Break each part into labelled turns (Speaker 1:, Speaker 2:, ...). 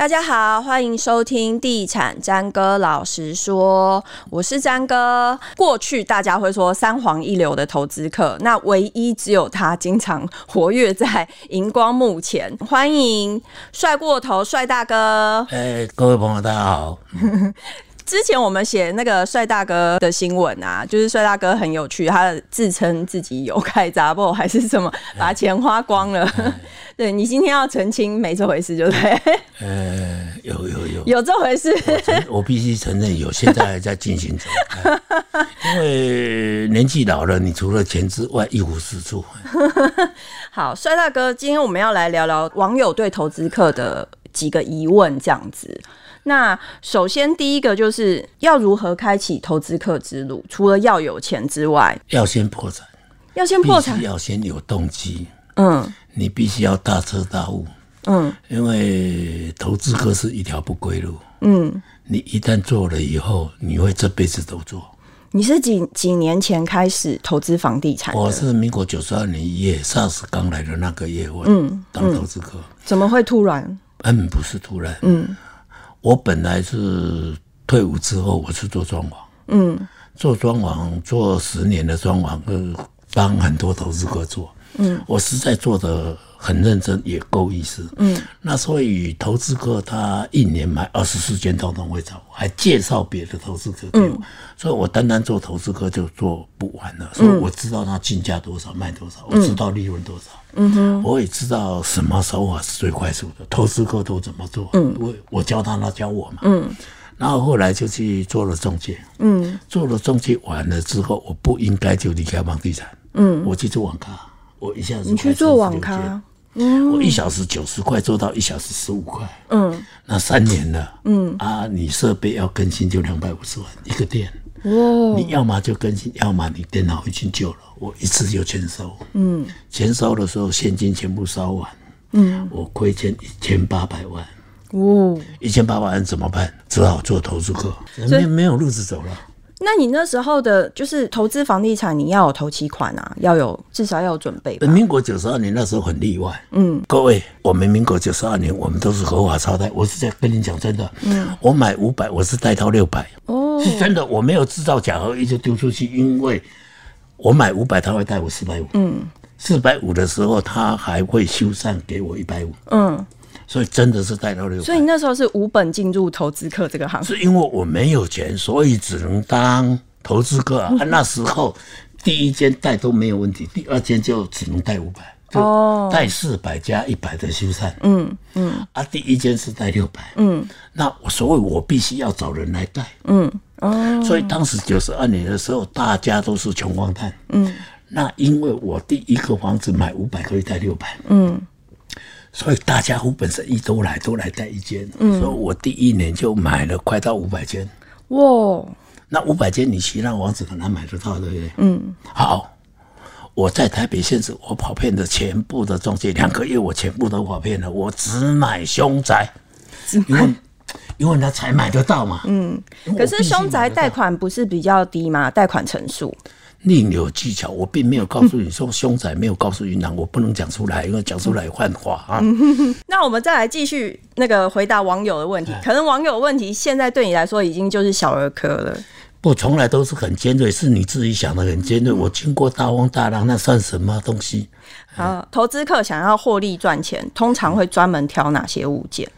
Speaker 1: 大家好，欢迎收听《地产詹哥老实说》，我是詹哥。过去大家会说三皇一流的投资客，那唯一只有他经常活跃在荧光幕前。欢迎帅过头帅大哥！
Speaker 2: 哎，各位朋友，大家好。
Speaker 1: 之前我们写那个帅大哥的新闻啊，就是帅大哥很有趣，他自称自己有开杂货还是什么，把钱花光了。对，你今天要澄清没这回事，对不对？
Speaker 2: 呃，有有有
Speaker 1: 有这回事。
Speaker 2: 我，我必须承认有，现在还在进行中。因为年纪老了，你除了钱之外一无是处。
Speaker 1: 好，帅大哥，今天我们要来聊聊网友对投资客的几个疑问，这样子。那首先第一个就是要如何开启投资客之路？除了要有钱之外，
Speaker 2: 要先破产，
Speaker 1: 要先破产，
Speaker 2: 要先有动机。
Speaker 1: 嗯，
Speaker 2: 你必须要大彻大悟。
Speaker 1: 嗯，
Speaker 2: 因为投资客是一条不归路。
Speaker 1: 嗯，
Speaker 2: 你一旦做了以后，你会这辈子都做。
Speaker 1: 你是几几年前开始投资房地产？
Speaker 2: 我是民国九十二年一月，SARS 刚来的那个月，我嗯当投资客。
Speaker 1: 怎么会突然？
Speaker 2: 嗯，不是突然。嗯。我本来是退伍之后，我是做装潢，嗯，做装潢做十年的装潢，跟，帮很多投资客做，嗯，我实在做得很认真，也够意思，嗯，那所以投资客他一年买二十四间，通通会找我，还介绍别的投资客给我，嗯，所以我单单做投资客就做不完了，所以我知道他进价多少，卖多少，我知道利润多少。嗯哼，我也知道什么手法是最快速的，投资客都怎么做。嗯，我我教他，他教我嘛。嗯，然后后来就去做了中介。嗯，做了中介完了之后，我不应该就离开房地产。嗯，我去做网咖，我一下子
Speaker 1: 你去做网咖，
Speaker 2: 嗯，我一小时九十块做到一小时十五块。嗯，那三年了。嗯啊，你设备要更新就两百五十万一个店。哦！你要么就更新，要么你电脑已经旧了。我一次就全收，嗯，全收的时候现金全部烧完，嗯，我亏欠一千八百万，哦，一千八百万怎么办？只好做投资客，没没有路子走了。
Speaker 1: 那你那时候的就是投资房地产，你要有头期款啊，要有至少要有准备。
Speaker 2: 民国九十二年那时候很例外，嗯，各位，我们民国九十二年我们都是合法超贷，我是在跟你讲真的，嗯，我买五百，我是贷到六百，哦，是真的，我没有制造假合约就丢出去，因为。我买五百，他会贷我四百五。嗯，四百五的时候，他还会修缮给我一百五。嗯，所以真的是贷到六百。
Speaker 1: 所以你那时候是无本进入投资客这个行业？
Speaker 2: 是因为我没有钱，所以只能当投资客啊。那时候第一间贷都没有问题，第二间就只能贷五百。就，贷四百加一百的修缮。嗯嗯。啊，第一间是贷六百。嗯，那所以我必须要找人来贷。嗯。哦，所以当时九十二年的时候，大家都是穷光蛋。嗯，那因为我第一个房子买五百可以贷六百。嗯，所以大家户本身一都来都来带一间。嗯，所以我第一年就买了快到五百间。哇，那五百间你其他房子很难买得到，对不对？嗯，好，我在台北县市，我跑遍的全部的中介，两个月我全部都跑遍了，我只买凶宅，因为。因为他才买得到嘛。嗯，
Speaker 1: 可是凶宅贷款不是比较低吗？贷款成数
Speaker 2: 另有技巧，我并没有告诉你说凶宅，没有告诉银行，我不能讲出来，因为讲出来犯话啊。
Speaker 1: 那我们再来继续那个回答网友的问题，可能网友问题现在对你来说已经就是小儿科了。
Speaker 2: 不，从来都是很尖锐，是你自己想的很尖锐。我经过大风大浪，那算什么东西？
Speaker 1: 好，投资客想要获利赚钱，通常会专门挑哪些物件？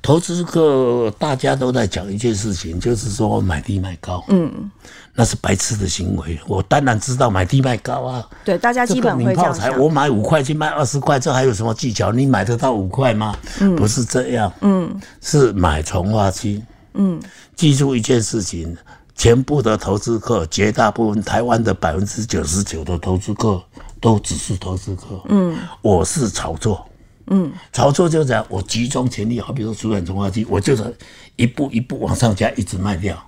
Speaker 2: 投资客大家都在讲一件事情，就是说买低卖高，嗯，那是白痴的行为。我当然知道买低卖高啊，
Speaker 1: 对，大家基本会这样想。
Speaker 2: 我买五块去卖二十块，这还有什么技巧？你买得到五块吗？嗯，不是这样，嗯，是买重化期，嗯，记住一件事情，全部的投资客，绝大部分台湾的百分之九十九的投资客都只是投资客，嗯，我是炒作。嗯，炒作就这样，我集中全力，好比说主板重化机，我就是一步一步往上加，一直卖掉。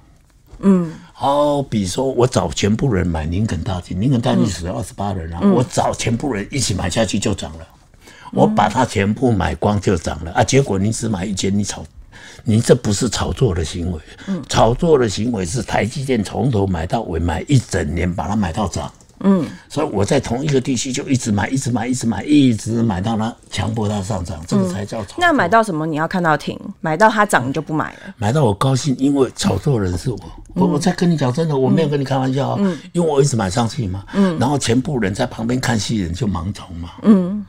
Speaker 2: 嗯，好比说我找全部人买林肯大金，林肯大金死了二十八人啊，嗯、我找全部人一起买下去就涨了，嗯、我把它全部买光就涨了啊。结果你只买一间，你炒，你这不是炒作的行为，嗯，炒作的行为是台积电从头买到尾，买一整年把它买到涨。嗯，所以我在同一个地区就一直买，一直买，一直买，一直买到它强迫它上涨，这个才叫炒。
Speaker 1: 那买到什么？你要看到停。买到它涨你就不买了，
Speaker 2: 买到我高兴，因为炒作人是我。我我在跟你讲真的，我没有跟你开玩笑，嗯，因为我一直买上去嘛，嗯，然后全部人在旁边看戏人就盲从嘛，嗯，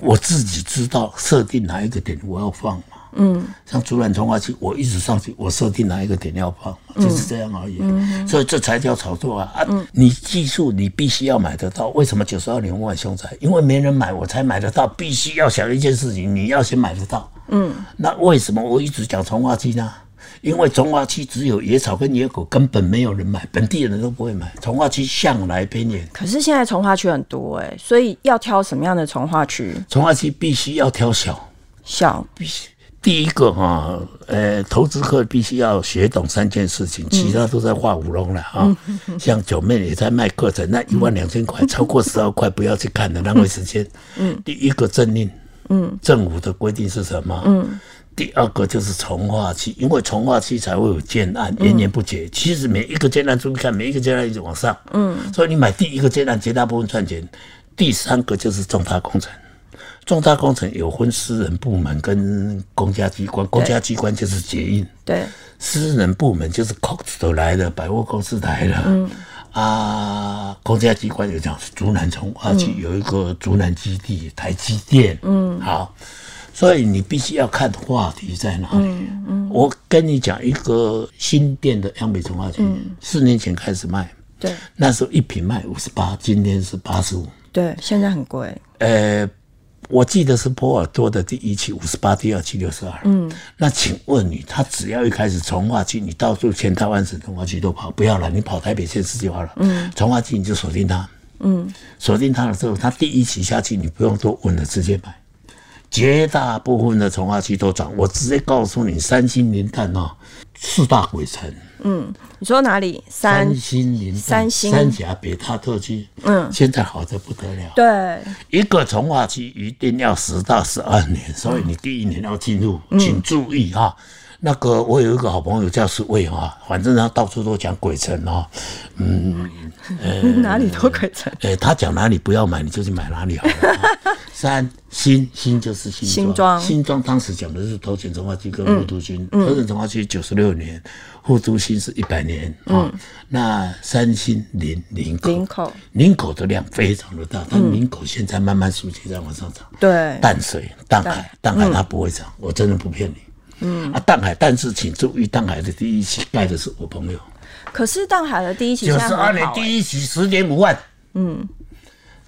Speaker 2: 我自己知道设定哪一个点我要放嘛，嗯，像主缆重划区，我一直上去，我设定哪一个点要放，就是这样而已，嗯，所以这才叫炒作啊啊！你技术你必须要买得到，为什么九十二年万凶财？因为没人买，我才买得到，必须要想一件事情，你要先买得到，嗯，那为什么我一直讲重划区呢？因为重划区只有野草跟野果，根本没有人买，本地人都不会买。重划区向来偏远，
Speaker 1: 可是现在从化区很多哎、欸，所以要挑什么样的从化区？
Speaker 2: 重划区必须要挑小，
Speaker 1: 小
Speaker 2: 必须。第一个哈，呃，投资客必须要学懂三件事情，其他都在画五龙了哈。像九妹也在卖课程，那一万两千块超过十二块不要去看的，浪费时间。嗯，第一个政令，嗯，政府的规定是什么？嗯。第二个就是从化期，因为从化期才会有建案，延绵不绝。其实每一个建案注意看，每一个建案一直往上，嗯，所以你买第一个建案，绝大部分赚钱。第三个就是重大工程，重大工程有分私人部门跟公家机关，公家机关就是捷运，对，私人部门就是 Cox 都来了，百货公司来了，嗯。啊，公家机关有讲竹南重划区有一个竹南基地，台积电，嗯，好。所以你必须要看话题在哪里。嗯嗯、我跟你讲一个新店的央北重划区，四年前开始卖，对，那时候一瓶卖五十八，今天是八十五，
Speaker 1: 对，现在很贵。
Speaker 2: 呃，我记得是波尔多的第一期五十八，第二期六十二。嗯，那请问你，他只要一开始从化区，你到处全台湾省从化区都跑，不要了，你跑台北县市就好了。嗯，从化区你就锁定它。嗯，锁定它的时候，他第一期下去，你不用多问了，直接买。绝大部分的从化区都涨，我直接告诉你，三星林淡哦，四大鬼城。嗯，
Speaker 1: 你说哪里？三
Speaker 2: 星林淡、
Speaker 1: 三星、
Speaker 2: 三峡北大特区。嗯，现在好的不得了。
Speaker 1: 对，
Speaker 2: 一个从化区一定要十到十二年，所以你第一年要进入，嗯、请注意哈。那个我有一个好朋友叫苏卫哈，反正他到处都讲鬼城哦。嗯，
Speaker 1: 呃、哪里都鬼城。
Speaker 2: 哎、欸，他讲哪里不要买，你就去买哪里好了。三新新就是新庄，新庄当时讲的是头前重划区跟副都心，头前重划区九十六年，副都心是一百年啊。那三星林林口，林口林口的量非常的大，但林口现在慢慢数据在往上涨。对，淡水、淡海、淡海它不会涨，我真的不骗你。嗯啊，淡海，但是请注意，淡海的第一期盖的是我朋友。
Speaker 1: 可是淡海的第一期九
Speaker 2: 十二年第一期十点五万。嗯。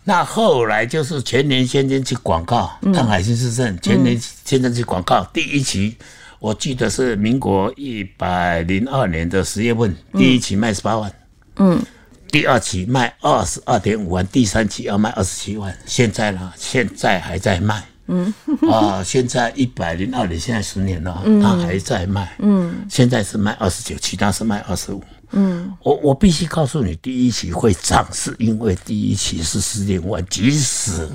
Speaker 2: 那后来就是全年先进去广告，淡海新市镇全年先进去广告。第一期我记得是民国一百零二年的十月份，第一期卖十八万，嗯，第二期卖二十二点五万，第三期要卖二十七万。现在呢，现在还在卖，嗯啊，现在一百零二年，现在十年了，它还在卖，嗯，现在是卖二十九，其他是卖二十五。嗯，我我必须告诉你，第一期会涨，是因为第一期是十点五万，即使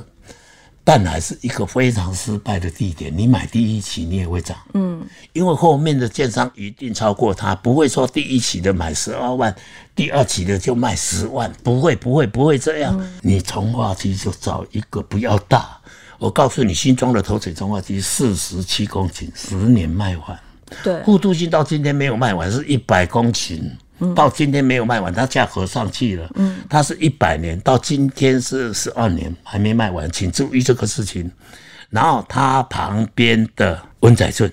Speaker 2: 但还是一个非常失败的地点，你买第一期你也会涨。嗯，因为后面的建商一定超过它，不会说第一期的买十二万，第二期的就卖十万，不会不会不会这样。你从化区就找一个不要大，我告诉你，新庄的头前重划区四十七公顷，十年卖完。对，护都心到今天没有卖完，是一百公顷。到今天没有卖完，它价格上去了。嗯，它是一百年，到今天是十二年还没卖完，请注意这个事情。然后它旁边的温仔圳，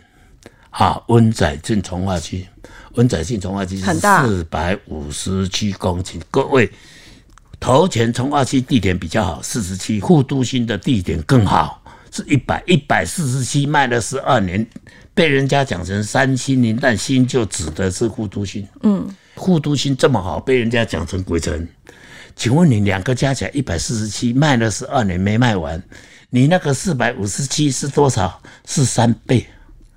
Speaker 2: 好，温仔镇从化区，温仔镇从化区是四百五十七公顷。各位，头前从二期地点比较好，四十七，副都心的地点更好，是一百一百四十七，卖了十二年，被人家讲成三星零，但，新就指的是副都心。嗯。副都心这么好，被人家讲成鬼城，请问你两个加起来一百四十七，卖了十二年没卖完，你那个四百五十七是多少？是三倍。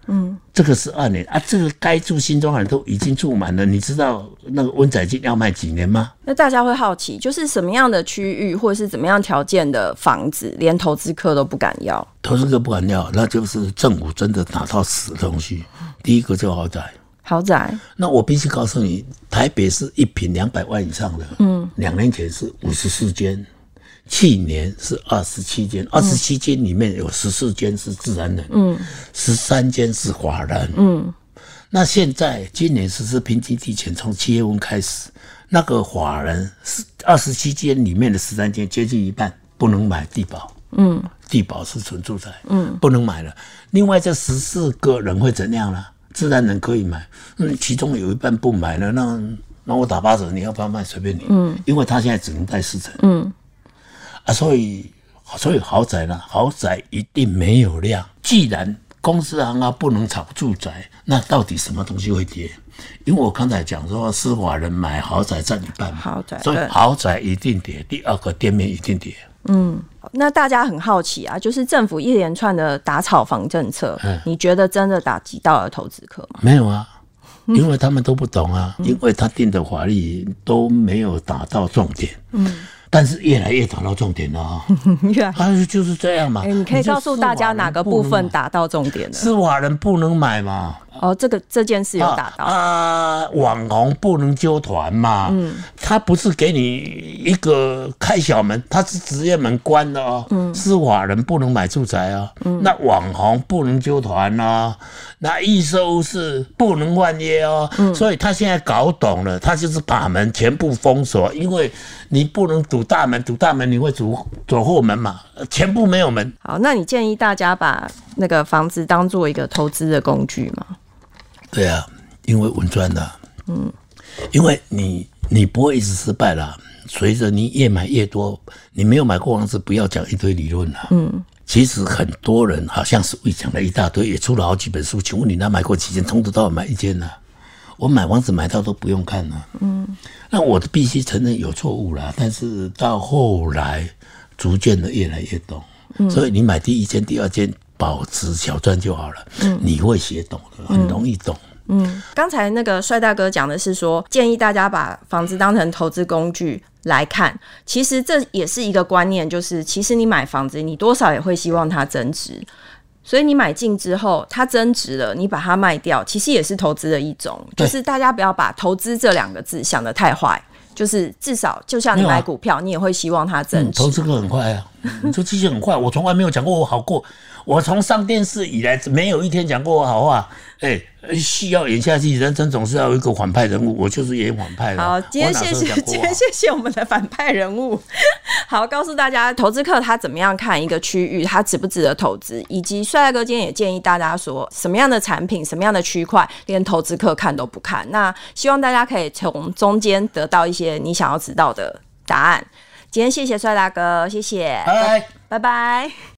Speaker 2: 嗯，这个是二年啊，这个该住新庄人都已经住满了。你知道那个温仔金要卖几年吗？
Speaker 1: 那大家会好奇，就是什么样的区域或者是怎么样条件的房子，连投资客都不敢要？
Speaker 2: 投资客不敢要，那就是政府真的拿到死东西。第一个就豪宅。
Speaker 1: 豪宅，
Speaker 2: 那我必须告诉你，台北是一平两百万以上的，嗯，两年前是五十四间，去年是二十七间，二十七间里面有十四间是自然人，嗯，十三间是华人，嗯。那现在今年实施平均地权，从七月份开始，那个法人是二十七间里面的十三间，接近一半不能买地保，嗯，地保是纯住宅，嗯，不能买了。另外这十四个人会怎样呢？自然人可以买，嗯，其中有一半不买了，那那我打八折，你要不要卖？随便你，嗯，因为他现在只能贷四成，嗯，啊，所以所以豪宅呢，豪宅一定没有量，既然。公司行啊，不能炒住宅，那到底什么东西会跌？因为我刚才讲说，司法人买豪宅占一半，豪宅，所以豪宅一定跌。第二个，店面一定跌。
Speaker 1: 嗯，那大家很好奇啊，就是政府一连串的打炒房政策，嗯、你觉得真的打击到了投资客吗？
Speaker 2: 没有啊，因为他们都不懂啊，嗯、因为他定的法律都没有打到重点。嗯。但是越来越打到重点了啊！啊，就是这样嘛。
Speaker 1: 欸、你可以告诉大家哪个部分打到重点了？
Speaker 2: 是瓦人不能买嘛？
Speaker 1: 哦，这个这件事有打到
Speaker 2: 啊，啊？网红不能揪团嘛？嗯，他不是给你一个开小门，他是直接门关的哦。嗯，司法人不能买住宅啊。嗯，那网红不能纠团啊，那预售是不能换约哦。嗯，所以他现在搞懂了，他就是把门全部封锁，因为你不能堵大门，堵大门你会走走后门嘛，全部没有门。
Speaker 1: 好，那你建议大家把那个房子当做一个投资的工具吗？
Speaker 2: 对啊，因为稳赚的，嗯，因为你你不会一直失败啦。随着你越买越多，你没有买过房子，不要讲一堆理论了。嗯，其实很多人好像是会讲了一大堆，也出了好几本书。请问你那买过几间？从头到尾买一间呢？我买房子买到都不用看了。嗯，那我必须承认有错误了，但是到后来逐渐的越来越懂。嗯，所以你买第一间、第二间。保持小赚就好了。嗯，你会写懂的，很容易懂。
Speaker 1: 嗯，刚才那个帅大哥讲的是说，建议大家把房子当成投资工具来看。其实这也是一个观念，就是其实你买房子，你多少也会希望它增值。所以你买进之后，它增值了，你把它卖掉，其实也是投资的一种。就是大家不要把投资这两个字想得太坏。就是至少，就像你买股票，你也会希望它增值。
Speaker 2: 投资客很快啊，你说机器很坏。我从来没有讲过我好过，我从上电视以来没有一天讲过我好话。哎，戏要演下去，人生总是要有一个反派人物，我就是演反派的。
Speaker 1: 好，今天谢谢，今天谢谢我们的反派人物。好，告诉大家，投资客他怎么样看一个区域，他值不值得投资，以及帅大哥今天也建议大家说，什么样的产品，什么样的区块，连投资客看都不看。那希望大家可以从中间得到一些你想要知道的答案。今天谢谢帅大哥，谢谢，
Speaker 2: 拜拜，
Speaker 1: 拜拜。